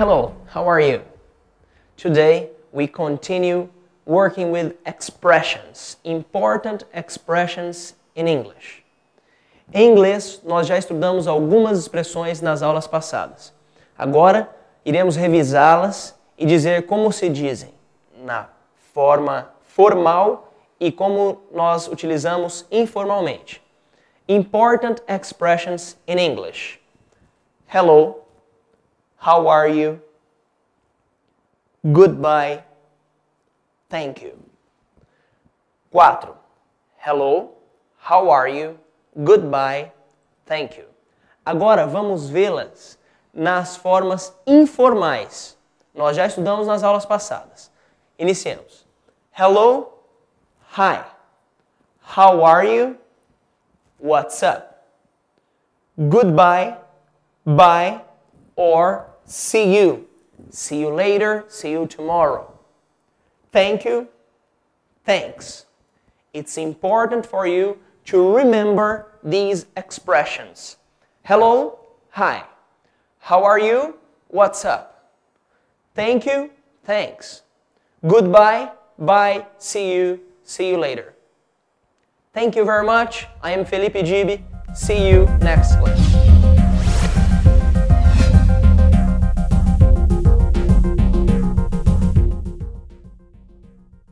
Hello, how are you? Today we continue working with expressions, important expressions in English. Em inglês, nós já estudamos algumas expressões nas aulas passadas. Agora, iremos revisá-las e dizer como se dizem na forma formal e como nós utilizamos informalmente. Important expressions in English. Hello, how are you? Goodbye, thank you. 4. Hello, how are you? Goodbye, thank you. Agora vamos vê-las nas formas informais. Nós já estudamos nas aulas passadas. Iniciemos. Hello, hi. How are you? What's up? Goodbye, bye, or see you. See you later, see you tomorrow. Thank you, thanks. It's important for you to remember these expressions. Hello, hi. How are you? What's up? Thank you, thanks. Goodbye, bye, see you, see you later. Thank you very much. I am Felipe Gibi. See you next class.